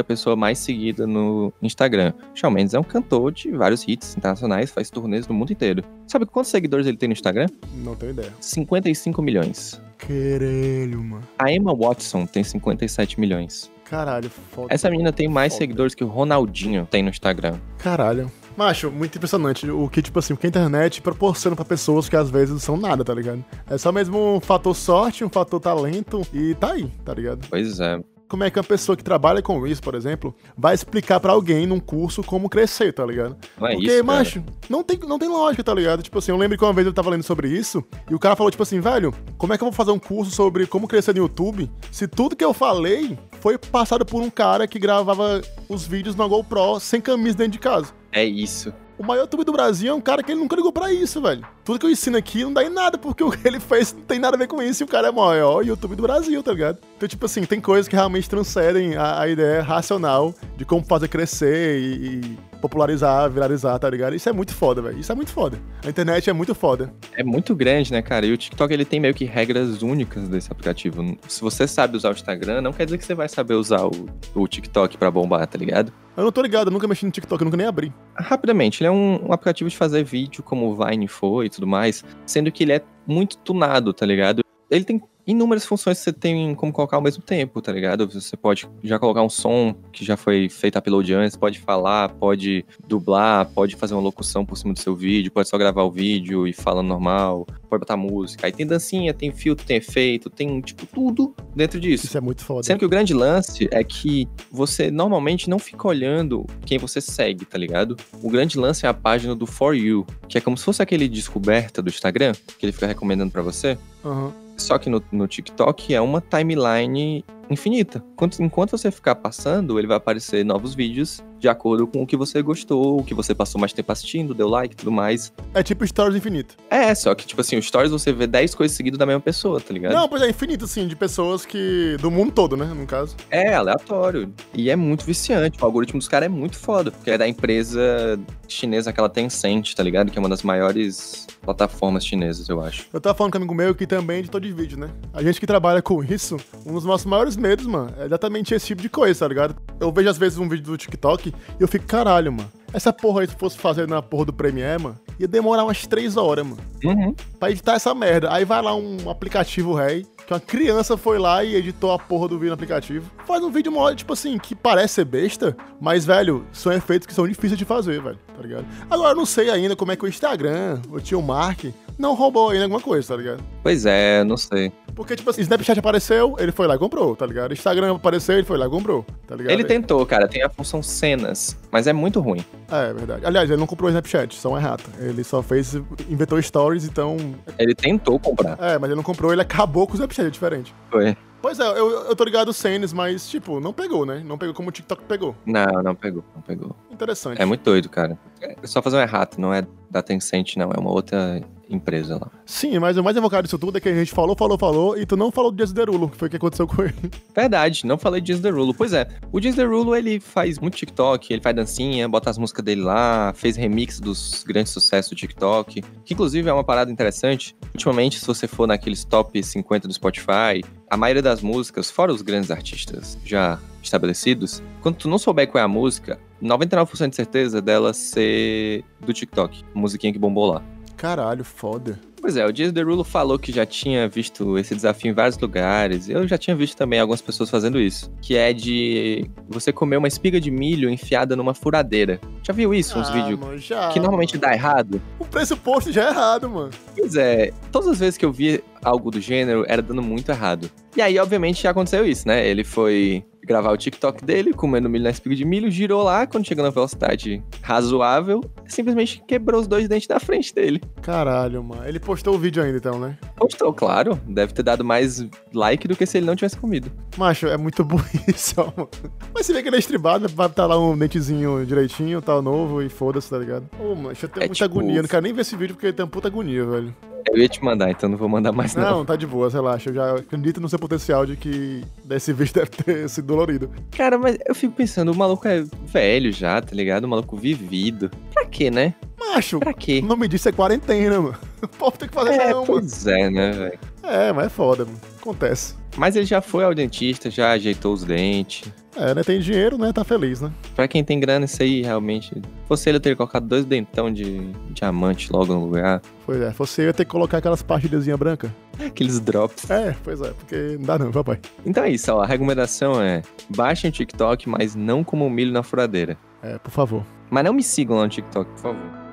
pessoa mais seguida no Instagram. Shawn Mendes é um cantor de vários hits internacionais, faz turnês no mundo inteiro. Sabe quantos seguidores ele tem no Instagram? Não tenho ideia. 55 milhões. Caralho, mano. A Emma Watson tem 57 milhões. Caralho, foda. Essa menina tem mais foda. seguidores que o Ronaldinho tem no Instagram. Caralho. Macho, muito impressionante o que, tipo assim, o que a internet proporciona para pessoas que às vezes não são nada, tá ligado? É só mesmo um fator sorte, um fator talento e tá aí, tá ligado? Pois é como é que uma pessoa que trabalha com isso, por exemplo, vai explicar para alguém num curso como crescer, tá ligado? Não é Porque, isso, macho, não tem, não tem lógica, tá ligado? Tipo assim, eu lembro que uma vez eu tava lendo sobre isso e o cara falou, tipo assim, velho, como é que eu vou fazer um curso sobre como crescer no YouTube se tudo que eu falei foi passado por um cara que gravava os vídeos na GoPro sem camisa dentro de casa? É isso. O maior YouTube do Brasil é um cara que ele nunca ligou pra isso, velho. Tudo que eu ensino aqui não dá em nada, porque o que ele fez não tem nada a ver com isso e o cara é o maior YouTube do Brasil, tá ligado? Então, tipo assim, tem coisas que realmente transcendem a, a ideia racional de como fazer crescer e, e popularizar, viralizar, tá ligado? Isso é muito foda, velho. Isso é muito foda. A internet é muito foda. É muito grande, né, cara? E o TikTok, ele tem meio que regras únicas desse aplicativo. Se você sabe usar o Instagram, não quer dizer que você vai saber usar o, o TikTok pra bombar, tá ligado? Eu não tô ligado, eu nunca mexi no TikTok, eu nunca nem abri. Rapidamente, ele é um, um aplicativo de fazer vídeo, como o Vine foi e tudo mais, sendo que ele é muito tunado, tá ligado? Ele tem inúmeras funções que você tem como colocar ao mesmo tempo, tá ligado? Você pode já colocar um som que já foi feito upload antes, pode falar, pode dublar, pode fazer uma locução por cima do seu vídeo, pode só gravar o vídeo e falando normal, pode botar música. Aí tem dancinha, tem filtro, tem efeito, tem tipo tudo dentro disso. Isso é muito foda. Sendo que o grande lance é que você normalmente não fica olhando quem você segue, tá ligado? O grande lance é a página do For You, que é como se fosse aquele descoberta do Instagram, que ele fica recomendando para você. Uhum. Só que no, no TikTok é uma timeline infinita. Enquanto, enquanto você ficar passando, ele vai aparecer novos vídeos de acordo com o que você gostou, o que você passou mais tempo assistindo, deu like e tudo mais. É tipo Stories infinito. É, só que, tipo assim, o Stories você vê 10 coisas seguidas da mesma pessoa, tá ligado? Não, pois é, infinito, assim, de pessoas que. do mundo todo, né, no caso. É, aleatório. E é muito viciante. O algoritmo dos caras é muito foda, porque é da empresa chinesa, aquela Tencent, tá ligado? Que é uma das maiores plataformas chinesas, eu acho. Eu tava falando com um amigo meu que também é editor de vídeo, né? A gente que trabalha com isso, um dos nossos maiores medos, mano, é exatamente esse tipo de coisa, tá ligado? Eu vejo às vezes um vídeo do TikTok e eu fico, caralho, mano. Essa porra aí, se fosse fazer na porra do Premiere, mano, ia demorar umas três horas, mano. Uhum. Pra editar essa merda. Aí vai lá um aplicativo rei, que uma criança foi lá e editou a porra do vídeo no aplicativo. Faz um vídeo, tipo assim, que parece ser besta, mas, velho, são efeitos que são difíceis de fazer, velho, tá ligado? Agora, eu não sei ainda como é que o Instagram, o tio Mark, não roubou ainda alguma coisa, tá ligado? Pois é, não sei. Porque, tipo assim, Snapchat apareceu, ele foi lá e comprou, tá ligado? Instagram apareceu, ele foi lá e comprou, tá ligado? Ele tentou, cara, tem a função cenas, mas é muito ruim. É, é verdade. Aliás, ele não comprou o Snapchat, são errata. Ele só fez, inventou stories, então. Ele tentou comprar. É, mas ele não comprou, ele acabou com o Snapchat, diferente. Foi. Pois é, eu, eu tô ligado Senes, mas, tipo, não pegou, né? Não pegou como o TikTok pegou. Não, não pegou, não pegou. Interessante. É muito doido, cara. É só fazer um errado, não é da Tencent, não. É uma outra empresa lá. Sim, mas o mais invocado disso tudo é que a gente falou, falou, falou, e tu não falou do Jason Derulo, que foi o que aconteceu com ele. Verdade, não falei de Jason Derulo. Pois é, o Jason Derulo, ele faz muito TikTok, ele faz dancinha, bota as músicas dele lá, fez remix dos grandes sucessos do TikTok, que inclusive é uma parada interessante. Ultimamente, se você for naqueles top 50 do Spotify, a maioria das músicas, fora os grandes artistas já estabelecidos, quando tu não souber qual é a música, 99% de certeza dela ser do TikTok, musiquinha que bombou lá. Caralho, foda. Pois é, o Jason Derulo falou que já tinha visto esse desafio em vários lugares. Eu já tinha visto também algumas pessoas fazendo isso. Que é de você comer uma espiga de milho enfiada numa furadeira. Já viu isso? Uns Ah, vídeos mano, já, que normalmente dá errado? O pressuposto já é errado, mano. Pois é, todas as vezes que eu vi algo do gênero, era dando muito errado. E aí, obviamente, já aconteceu isso, né? Ele foi gravar o TikTok dele, comendo milho na espiga de milho, girou lá, quando chegou na velocidade razoável, simplesmente quebrou os dois dentes da frente dele. Caralho, mano. Ele postou o vídeo ainda, então, né? Postou, claro, deve ter dado mais like do que se ele não tivesse comido. Macho, é muito burrice, *laughs* ó, mano. Mas se vê que ele é estribado, vai estar lá um dentezinho direitinho, tal, novo, e foda-se, tá ligado? Ô, mano, eu tenho É muita tipo- agonia. Eu não quero nem ver esse vídeo porque tem puta agonia, velho. Eu ia te mandar, então não vou mandar mais não. Não, tá de boa, relaxa. Eu já acredito no seu potencial de que desse vídeo *laughs* deve ter sido dolorido. Cara, mas eu fico pensando, o maluco é velho já, tá ligado? O maluco vivido. Pra quê, né? Macho, Pra quê? o nome disso é quarentena, mano. *laughs* O povo tem que fazer É, não, mano. pois é, né, velho? É, mas é foda, mano. Acontece. Mas ele já foi ao dentista, já ajeitou os dentes. É, né? Tem dinheiro, né? Tá feliz, né? Pra quem tem grana, isso aí realmente. Fosse ele teria colocado dois dentão de diamante logo no lugar. Pois é, você ia ter que colocar aquelas pastilhazinhas brancas. Aqueles drops. É, pois é, porque não dá não, papai. Então é isso, ó. A recomendação é: baixem o TikTok, mas não como milho na furadeira. É, por favor. Mas não me sigam lá no TikTok, por favor.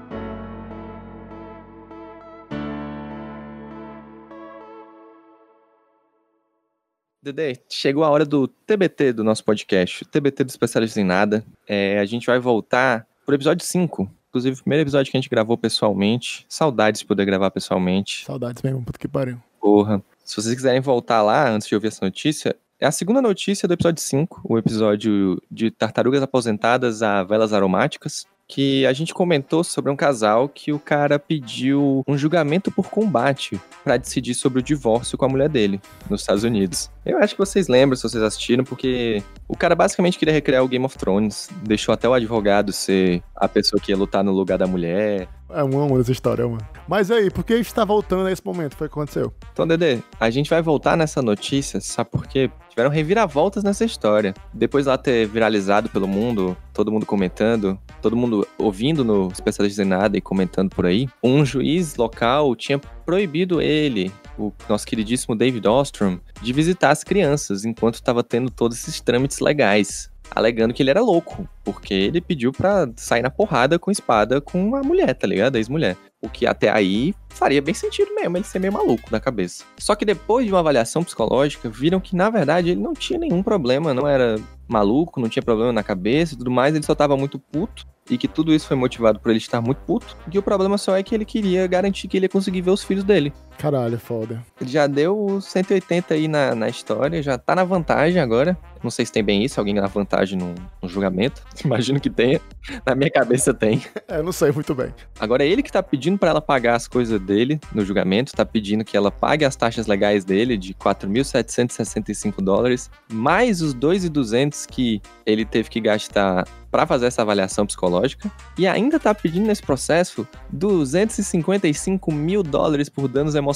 Dedê, chegou a hora do TBT do nosso podcast, o TBT do Especialistas em Nada. É, a gente vai voltar pro episódio 5. Inclusive, o primeiro episódio que a gente gravou pessoalmente. Saudades de poder gravar pessoalmente. Saudades mesmo, puta que pariu. Porra. Se vocês quiserem voltar lá antes de ouvir essa notícia, é a segunda notícia do episódio 5, o episódio de tartarugas aposentadas a velas aromáticas, que a gente comentou sobre um casal que o cara pediu um julgamento por combate pra decidir sobre o divórcio com a mulher dele nos Estados Unidos. Eu acho que vocês lembram se vocês assistiram, porque o cara basicamente queria recriar o Game of Thrones, deixou até o advogado ser a pessoa que ia lutar no lugar da mulher. É um amo essa história, mano. Mas aí, por que a gente tá voltando nesse momento? Foi o que aconteceu? Então, Dedê, a gente vai voltar nessa notícia, sabe por quê? Tiveram reviravoltas nessa história. Depois lá ter viralizado pelo mundo, todo mundo comentando, todo mundo ouvindo no Especialista em Nada e comentando por aí, um juiz local tinha proibido ele, o nosso queridíssimo David Ostrom, de visitar as crianças enquanto estava tendo todos esses trâmites legais. Alegando que ele era louco, porque ele pediu pra sair na porrada com espada com a mulher, tá ligado? A ex-mulher. O que até aí faria bem sentido mesmo, ele ser meio maluco da cabeça. Só que depois de uma avaliação psicológica, viram que na verdade ele não tinha nenhum problema, não era maluco, não tinha problema na cabeça e tudo mais, ele só tava muito puto. E que tudo isso foi motivado por ele estar muito puto. E que o problema só é que ele queria garantir que ele ia conseguir ver os filhos dele. Caralho, foda. Ele já deu os 180 aí na, na história, já tá na vantagem agora. Não sei se tem bem isso, alguém na vantagem no, no julgamento. *laughs* Imagino que tenha. Na minha cabeça tem. É, não sei muito bem. Agora é ele que tá pedindo pra ela pagar as coisas dele no julgamento, tá pedindo que ela pague as taxas legais dele de 4.765 dólares, mais os 2.200 que ele teve que gastar pra fazer essa avaliação psicológica, e ainda tá pedindo nesse processo 255 mil dólares por danos emocionais.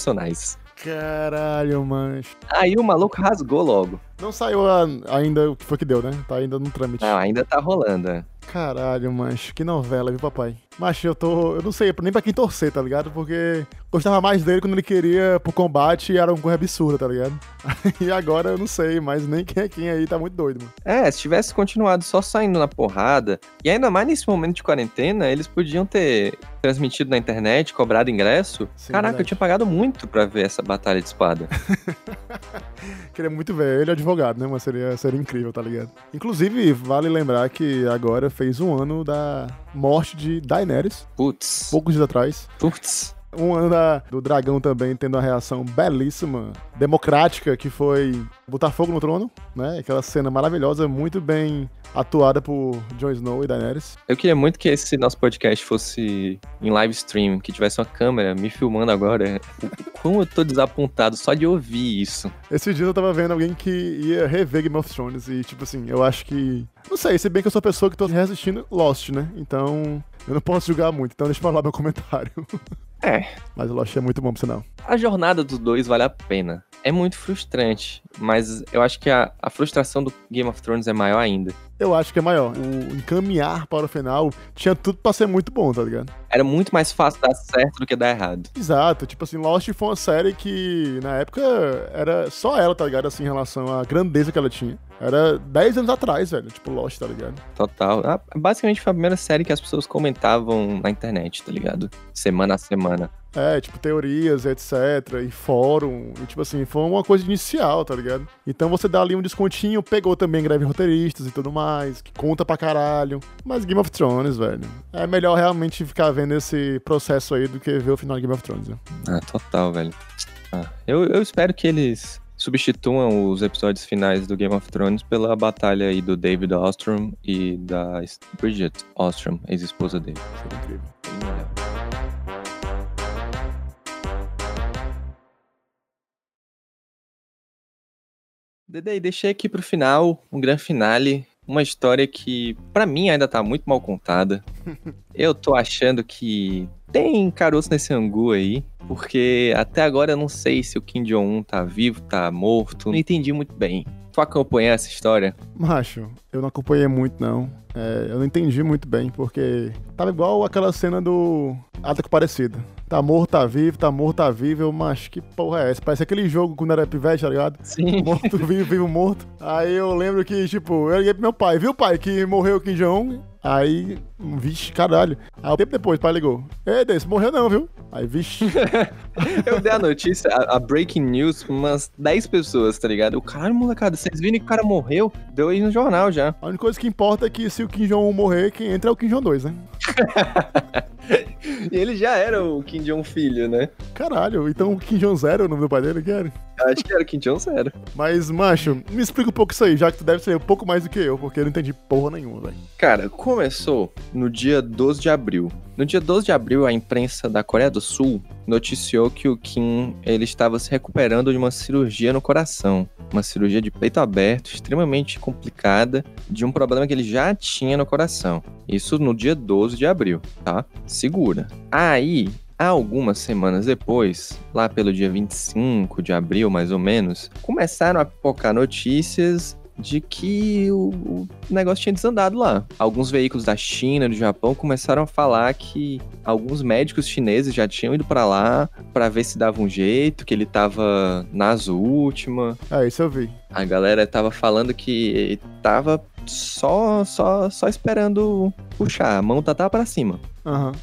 Caralho, mano. Aí o maluco rasgou logo. Não saiu a- ainda o que foi que deu, né? Tá ainda no trâmite. Não, ainda tá rolando. é. Caralho, mancho, que novela, viu, papai? Macho, eu tô. Eu não sei nem pra quem torcer, tá ligado? Porque gostava mais dele quando ele queria pro combate e era uma coisa absurda, tá ligado? *laughs* E agora eu não sei, mas nem quem é quem aí tá muito doido, mano. É, se tivesse continuado só saindo na porrada, e ainda mais nesse momento de quarentena, eles podiam ter transmitido na internet, cobrado ingresso. Sim, Caraca, verdade. eu tinha pagado muito pra ver essa batalha de espada. *laughs* Queria muito ver ele, o advogado, né? Mas seria, seria incrível, tá ligado? Inclusive, vale lembrar que agora fez um ano da morte de Daenerys, Putz. poucos dias atrás. Putz. Um ano da- do dragão também tendo uma reação belíssima, democrática, que foi botar fogo no trono, né? Aquela cena maravilhosa, muito bem atuada por Jon Snow e Daenerys. Eu queria muito que esse nosso podcast fosse em live stream, que tivesse uma câmera me filmando agora. Como eu tô desapontado só de ouvir isso. Esses dias eu tava vendo alguém que ia rever Game of Thrones e, tipo assim, eu acho que. Não sei, se bem que eu sou a pessoa que tô reassistindo Lost, né? Então. Eu não posso julgar muito, então deixa eu falar meu comentário. *laughs* É. Mas o Lost é muito bom pro sinal. A jornada dos dois vale a pena. É muito frustrante, mas eu acho que a, a frustração do Game of Thrones é maior ainda. Eu acho que é maior. O encaminhar para o final tinha tudo pra ser muito bom, tá ligado? Era muito mais fácil dar certo do que dar errado. Exato, tipo assim, Lost foi uma série que na época era só ela, tá ligado? Assim, em relação à grandeza que ela tinha. Era 10 anos atrás, velho, tipo Lost, tá ligado? Total. Ah, Basicamente foi a primeira série que as pessoas comentavam na internet, tá ligado? Semana a semana. É, tipo, teorias, etc. E fórum. E, tipo assim, foi uma coisa inicial, tá ligado? Então você dá ali um descontinho, pegou também greve roteiristas e tudo mais, que conta pra caralho. Mas Game of Thrones, velho. É melhor realmente ficar vendo esse processo aí do que ver o final de Game of Thrones. Né? Ah, total, velho. Ah, eu, eu espero que eles substituam os episódios finais do Game of Thrones pela batalha aí do David Ostrom e da Bridget Ostrom, ex-esposa dele. Seria incrível. Dedei, deixei aqui pro final um grande finale, uma história que pra mim ainda tá muito mal contada. *laughs* Eu tô achando que tem caroço nesse angu aí, porque até agora eu não sei se o Kim Jong-un tá vivo, tá morto, não entendi muito bem. Tu acompanhou essa história? Macho, eu não acompanhei muito, não. É, eu não entendi muito bem, porque tava igual aquela cena do Ataque Parecido. Tá morto, tá vivo, tá morto, tá vivo. Eu, macho, que porra é essa? Parece aquele jogo quando era pivete, tá ligado? Sim. Morto, vivo, vivo, morto. Aí eu lembro que, tipo, eu liguei pro meu pai, viu, pai, que morreu o Kim Jong. Aí, vixe, caralho. Aí um tempo depois, o pai ligou. Ei, desse, morreu não, viu? Aí, vixe. *laughs* Eu dei a notícia, a, a breaking news, pra umas 10 pessoas, tá ligado? O caralho, molecada, vocês viram que o cara morreu? Deu aí no jornal já. A única coisa que importa é que se o Kim Jong-un morrer, quem entra é o Kim Jong-2, né? *laughs* E ele já era o Kim Jong filho, né? Caralho, então o Kim Jong-0 é o nome do pai dele, cara? Acho que era o Kim Jong zero. Mas, macho, me explica um pouco isso aí, já que tu deve ser um pouco mais do que eu, porque eu não entendi porra nenhuma, velho. Cara, começou no dia 12 de abril. No dia 12 de abril, a imprensa da Coreia do Sul noticiou que o Kim ele estava se recuperando de uma cirurgia no coração. Uma cirurgia de peito aberto, extremamente complicada, de um problema que ele já tinha no coração. Isso no dia 12 de abril, tá? Segura. Aí, algumas semanas depois, lá pelo dia 25 de abril, mais ou menos, começaram a pipocar notícias de que o, o negócio tinha desandado lá. Alguns veículos da China, do Japão, começaram a falar que alguns médicos chineses já tinham ido pra lá pra ver se dava um jeito, que ele tava nas últimas. É, isso eu vi. A galera tava falando que tava só só só esperando puxar, a mão tá, tá pra cima. Aham.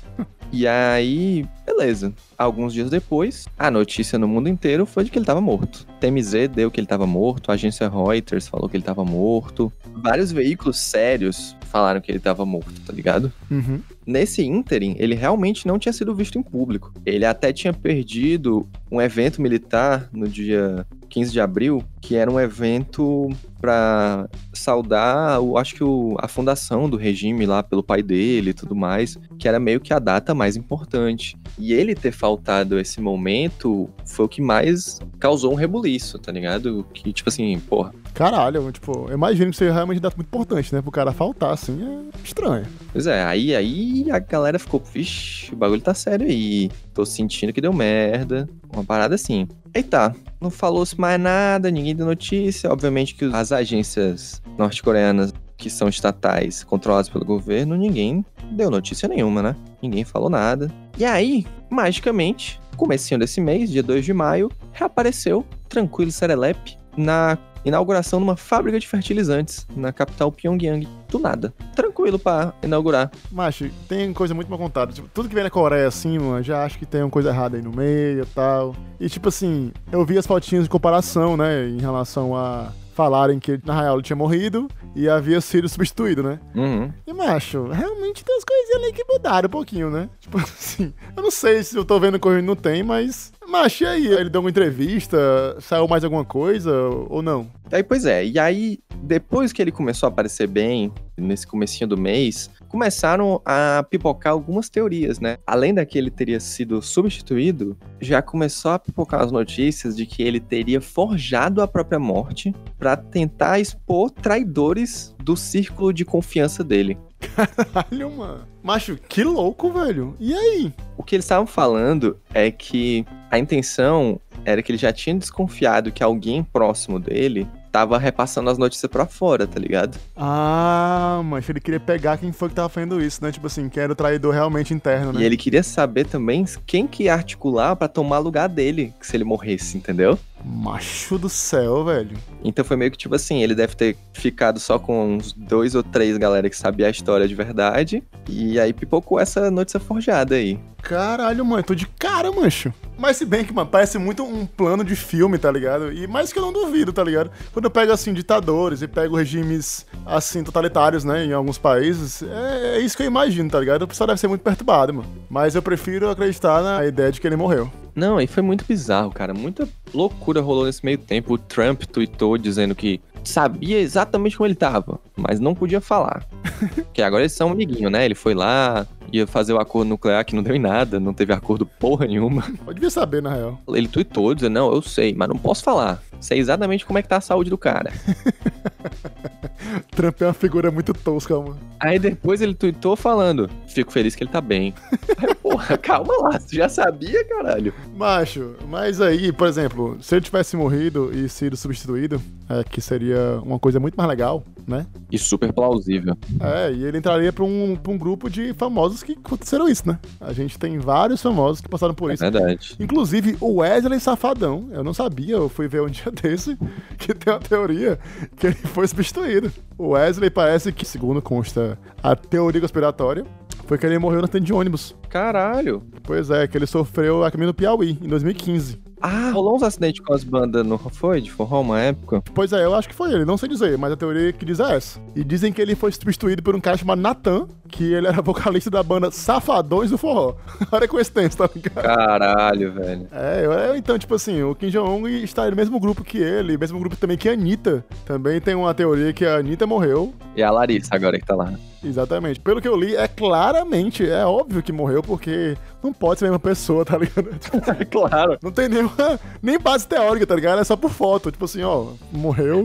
E aí, beleza. Alguns dias depois, a notícia no mundo inteiro foi de que ele tava morto. TMZ deu que ele tava morto, a agência Reuters falou que ele tava morto. Vários veículos sérios falaram que ele tava morto, tá ligado? Uhum. Nesse ínterim, ele realmente não tinha sido visto em público. Ele até tinha perdido um evento militar no dia 15 de abril, que era um evento para saudar, o, acho que o, a fundação do regime lá pelo pai dele e tudo mais, que era meio que a data mais importante. E ele ter faltado esse momento foi o que mais causou um rebuliço, tá ligado? Que, tipo assim, porra, Caralho, tipo, eu imagino que seja realmente data muito importante, né? Pro cara faltar, assim, é estranho. Pois é, aí, aí a galera ficou, vixe, o bagulho tá sério aí. Tô sentindo que deu merda. Uma parada assim. Aí tá, não falou-se mais nada, ninguém deu notícia. Obviamente que as agências norte-coreanas que são estatais, controladas pelo governo, ninguém deu notícia nenhuma, né? Ninguém falou nada. E aí, magicamente, comecinho desse mês, dia 2 de maio, reapareceu, tranquilo, serelepe, na inauguração de uma fábrica de fertilizantes na capital Pyongyang. Do nada. Tranquilo pra inaugurar. Macho, tem coisa muito mal contada. Tipo, tudo que vem na Coreia, assim, mano, já acho que tem uma coisa errada aí no meio e tal. E, tipo assim, eu vi as fotinhas de comparação, né, em relação a falarem que na real ele tinha morrido e havia sido *laughs* substituído, né? Uhum. E, macho, realmente tem as coisinhas ali que mudaram um pouquinho, né? Tipo *laughs* assim, eu não sei se eu tô vendo correndo não tem, mas. Macho, e aí? Ele deu uma entrevista? Saiu mais alguma coisa ou não? Aí, pois é, e aí, depois que ele começou a aparecer bem, nesse comecinho do mês, começaram a pipocar algumas teorias, né? Além da que ele teria sido substituído, já começou a pipocar as notícias de que ele teria forjado a própria morte para tentar expor traidores do círculo de confiança dele. Caralho, mano. Macho, que louco, velho. E aí? O que eles estavam falando é que a intenção era que ele já tinha desconfiado que alguém próximo dele tava repassando as notícias pra fora, tá ligado? Ah, mas ele queria pegar quem foi que tava fazendo isso, né? Tipo assim, quem era o traidor realmente interno, né? E ele queria saber também quem que ia articular pra tomar lugar dele, se ele morresse, entendeu? Macho do céu, velho. Então foi meio que tipo assim, ele deve ter ficado só com uns dois ou três galera que sabia a história de verdade. E aí pipocou essa notícia forjada aí. Caralho, mano, eu tô de cara, mancho. Mas se bem que, mano, parece muito um plano de filme, tá ligado? E mais que eu não duvido, tá ligado? Quando eu pego, assim, ditadores e pego regimes, assim, totalitários, né, em alguns países, é, é isso que eu imagino, tá ligado? O pessoal deve ser muito perturbado, mano. Mas eu prefiro acreditar na ideia de que ele morreu. Não, e foi muito bizarro, cara. Muita loucura rolou nesse meio tempo. O Trump tweetou dizendo que sabia exatamente como ele tava, mas não podia falar. *laughs* Porque agora eles são amiguinho, né? Ele foi lá, ia fazer o acordo nuclear que não deu em nada, não teve acordo porra nenhuma. Eu devia saber, na real. Ele tweetou dizendo, não, eu sei, mas não posso falar. Sei exatamente como é que tá a saúde do cara. *laughs* Trump é uma figura muito tosca, mano. Aí depois ele tweetou falando, fico feliz que ele tá bem. Aí, porra, *laughs* calma lá, você já sabia, caralho? Macho, mas aí, por exemplo, se ele tivesse morrido e sido substituído, é, que seria uma coisa muito mais legal, né? E super plausível. É, e ele entraria pra um, pra um grupo de famosos que aconteceram isso, né? A gente tem vários famosos que passaram por É isso. verdade. Inclusive o Wesley Safadão, eu não sabia, eu fui ver um *laughs* dia desse, que tem uma teoria que ele foi substituído. O Wesley parece que, segundo consta a teoria conspiratória, foi que ele morreu no acidente de ônibus. Caralho. Pois é, que ele sofreu a caminho do Piauí, em 2015. Ah, rolou uns acidentes com as bandas, não foi? De forró uma época. Pois é, eu acho que foi ele, não sei dizer, mas a teoria que diz é essa. E dizem que ele foi substituído por um cara chamado Natan, que ele era vocalista da banda Safadões do Forró. *laughs* Olha a coincidência, tá ligado? Caralho, velho. É, eu- então, tipo assim, o Kim Jong-un está no mesmo grupo que ele, mesmo grupo também que a Anitta. Também tem uma teoria que a Anitta morreu. E a Larissa agora que tá lá. Exatamente. Pelo que eu li, é claramente, é óbvio que morreu, porque não pode ser a mesma pessoa, tá ligado? *laughs* Tipo, *laughs* claro. não tem nenhuma, nem base teórica, tá ligado? É só por foto. Tipo assim, ó, morreu.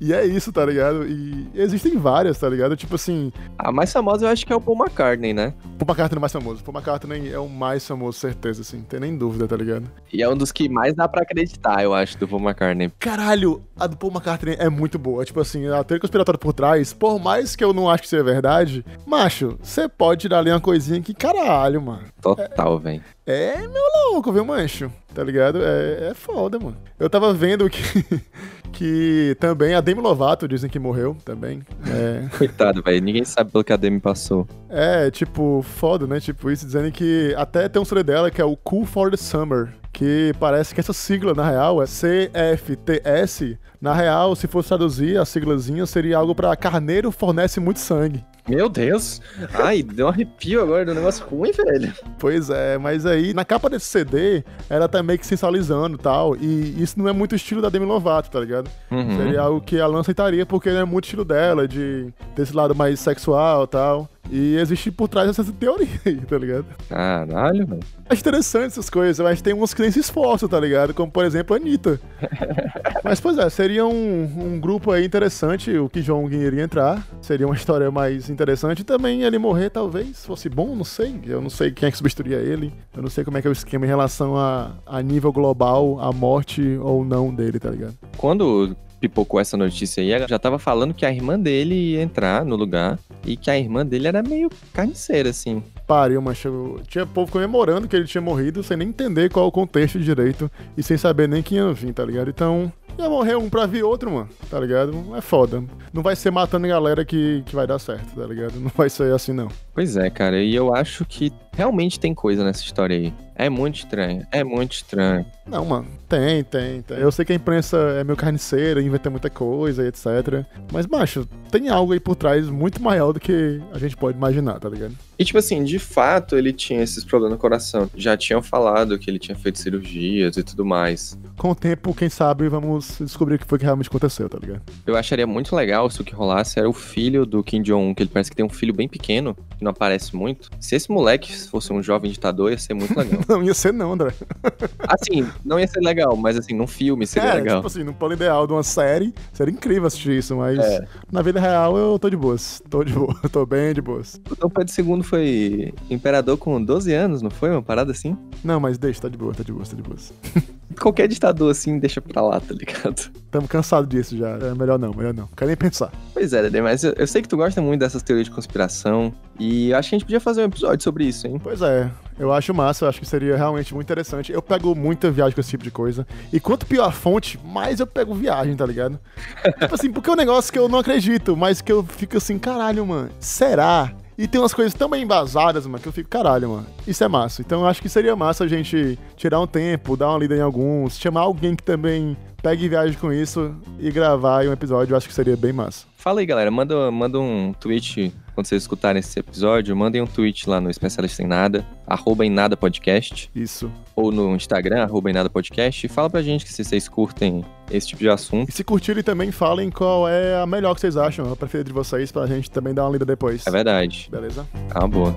E é isso, tá ligado? E existem várias, tá ligado? Tipo assim, A mais famosa eu acho que é o Paul McCartney, né? Paul McCartney é o mais famoso. Paul McCartney é o mais famoso, certeza, assim. Não tem nem dúvida, tá ligado? E é um dos que mais dá pra acreditar, eu acho, do Paul McCartney. Caralho, a do Paul McCartney é muito boa. Tipo assim, a teoria conspiratória por trás, por mais que eu não acho que seja verdade, macho, você pode tirar ali uma coisinha que, caralho, mano. Total, velho. É meu louco, viu, mancho? Tá ligado? É, é foda, mano. Eu tava vendo que, *laughs* que também a Demi Lovato dizem que morreu também. É, *laughs* Coitado, velho. Ninguém sabe pelo que a Demi passou. é, tipo, foda, né? Tipo, isso dizendo que até tem um CD dela que é o Cool for the Summer. Que parece que essa sigla, na real, é CFTS. Na real, se fosse traduzir, a siglazinha seria algo pra carneiro fornece muito sangue. Meu Deus. Ai, deu um arrepio agora do negócio ruim, velho. Pois é, mas aí na capa desse CD ela tá meio que sensualizando e tal. E isso não é muito estilo da Demi Lovato, tá ligado? Uhum. Seria algo que ela não aceitaria porque não é muito estilo dela, de desse lado mais sexual e tal. E existe por trás essa teoria aí, *laughs* tá ligado? Caralho, velho. Acho interessante essas coisas, mas tem uns que nem se esforçam, tá ligado? Como, por exemplo, a Anitta. *laughs* mas, pois é, seria um, um grupo aí interessante, o que Jong iria entrar. Seria uma história mais interessante. E também ele morrer, talvez, fosse bom, não sei. Eu não sei quem é que substituiria ele. Eu não sei como é que é o esquema em relação a, a nível global, a morte ou não dele, tá ligado? Quando pipocou essa notícia aí, ela já tava falando que a irmã dele ia entrar no lugar e que a irmã dele era meio carniceira, assim. Pariu, mas tinha povo comemorando que ele tinha morrido sem nem entender qual o contexto direito e sem saber nem quem ia vir, tá ligado? Então, ia morrer um pra vir outro, mano, tá ligado? É foda. Não vai ser matando galera que, que vai dar certo, tá ligado? Não vai ser assim, não. Pois é, cara, e eu acho que realmente tem coisa nessa história aí. É muito estranho, é muito estranho. Não, mano, tem, tem, tem. Eu sei que a imprensa é meio carniceira, inventa muita coisa e etc. Mas, macho, tem algo aí por trás muito maior do que a gente pode imaginar, tá ligado? E, tipo assim, de fato ele tinha esses problemas no coração. Já tinham falado que ele tinha feito cirurgias e tudo mais. Com o tempo, quem sabe, vamos descobrir o que foi que realmente aconteceu, tá ligado? Eu acharia muito legal se o que rolasse era o filho do Kim Jong-un, que ele parece que tem um filho bem pequeno, que não aparece muito. Se esse moleque fosse um jovem ditador, ia ser muito legal. *laughs* *laughs* não ia ser não, André. assim, não ia ser legal, mas assim, num filme seria é, legal. tipo assim, no plano ideal de uma série, seria incrível assistir isso, mas é. na vida real eu tô de boas. Tô de boa, *laughs* tô bem de boas. O Dom Pedro II foi imperador com 12 anos, não foi? Uma parada assim? Não, mas deixa, tá de boa, tá de boa, tá de boa. *laughs* Qualquer ditador assim, deixa pra lá, tá ligado? Tamo cansado disso já. É melhor não, melhor não. Quero nem pensar. Pois é, Dede, mas eu, eu sei que tu gosta muito dessas teorias de conspiração. E acho que a gente podia fazer um episódio sobre isso, hein? Pois é. Eu acho massa, eu acho que seria realmente muito interessante. Eu pego muita viagem com esse tipo de coisa. E quanto pior a fonte, mais eu pego viagem, tá ligado? *laughs* tipo assim, porque é um negócio que eu não acredito, mas que eu fico assim, caralho, mano, será? E tem umas coisas tão bem embasadas, mano, que eu fico, caralho, mano, isso é massa. Então eu acho que seria massa a gente tirar um tempo, dar uma lida em alguns, chamar alguém que também pegue viagem com isso e gravar um episódio, eu acho que seria bem massa. Fala aí, galera. Manda, manda um tweet quando vocês escutarem esse episódio. Mandem um tweet lá no Especialista em Nada, arroba em Nada Podcast. Isso. Ou no Instagram, arroba em Nada Podcast. E fala pra gente que se vocês curtem esse tipo de assunto. E se curtirem também, falem qual é a melhor que vocês acham, a preferida de vocês, pra gente também dar uma lida depois. É verdade. Beleza? Ah, boa.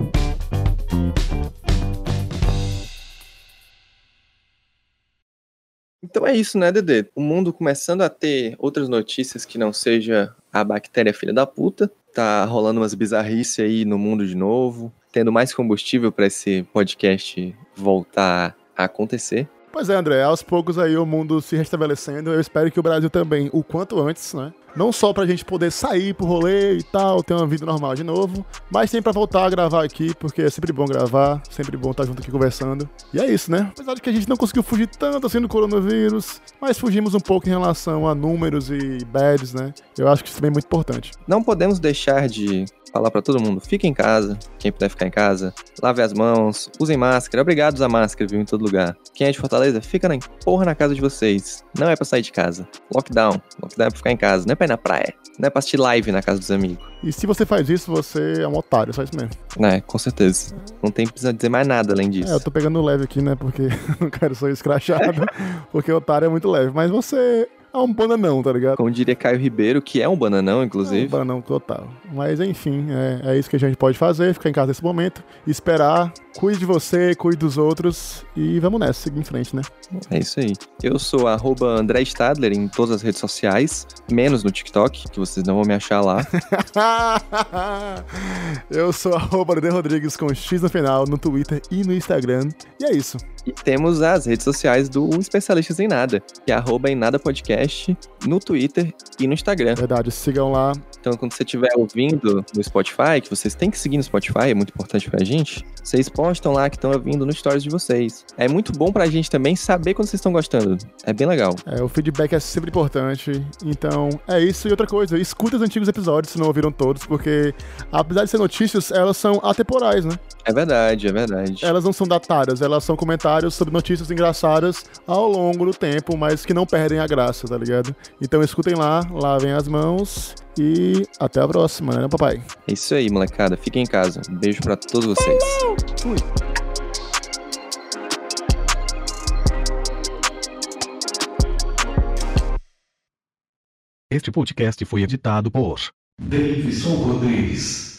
Então é isso, né, Dedê? O mundo começando a ter outras notícias que não seja a bactéria filha da puta. Tá rolando umas bizarrices aí no mundo de novo, tendo mais combustível para esse podcast voltar a acontecer. Pois é, André, aos poucos aí o mundo se restabelecendo. Eu espero que o Brasil também, o quanto antes, né? Não só pra gente poder sair pro rolê e tal, ter uma vida normal de novo, mas sempre pra voltar a gravar aqui, porque é sempre bom gravar, sempre bom estar junto aqui conversando. E é isso, né? Apesar de que a gente não conseguiu fugir tanto assim do coronavírus, mas fugimos um pouco em relação a números e beds, né? Eu acho que isso também é muito importante. Não podemos deixar de falar para todo mundo: fique em casa, quem puder ficar em casa, lave as mãos, usem máscara. Obrigado a usar máscara, viu, em todo lugar. Quem é de Fortaleza, fica na porra na casa de vocês. Não é para sair de casa. Lockdown. Lockdown é pra ficar em casa, não é pra ir na praia. Não é pra assistir live na casa dos amigos. E se você faz isso, você é um otário, só isso mesmo. É, com certeza. Não tem precisa dizer mais nada além disso. É, eu tô pegando leve aqui, né? Porque *laughs* não quero ser escrachado. *laughs* porque otário é muito leve. Mas você é um bananão, tá ligado? Como diria Caio Ribeiro, que é um bananão, inclusive. É um bananão total. Mas enfim, é, é isso que a gente pode fazer, ficar em casa nesse momento, esperar, cuide de você, cuide dos outros e vamos nessa, seguir em frente, né? É isso aí. Eu sou arroba André Stadler em todas as redes sociais, menos no TikTok, que vocês não vão me achar lá. *laughs* Eu sou arroba Rodrigues com X no final, no Twitter e no Instagram. E é isso. E temos as redes sociais do Especialistas em Nada, que é arroba em Nada Podcast no Twitter e no Instagram. Verdade, sigam lá. Então, quando você estiver ouvindo no Spotify, que vocês têm que seguir no Spotify, é muito importante pra gente, vocês postam lá que estão ouvindo no stories de vocês. É muito bom pra gente também saber quando vocês estão gostando. É bem legal. É, o feedback é sempre importante. Então, é isso. E outra coisa, escuta os antigos episódios se não ouviram todos, porque apesar de ser notícias, elas são atemporais, né? É verdade, é verdade. Elas não são datadas, elas são comentários sobre notícias engraçadas ao longo do tempo, mas que não perdem a graça, tá ligado? Então escutem lá, lavem as mãos e até a próxima, né, papai? É isso aí, molecada. Fiquem em casa. Um beijo para todos vocês. Fui. Este podcast foi editado por Davidson Rodrigues.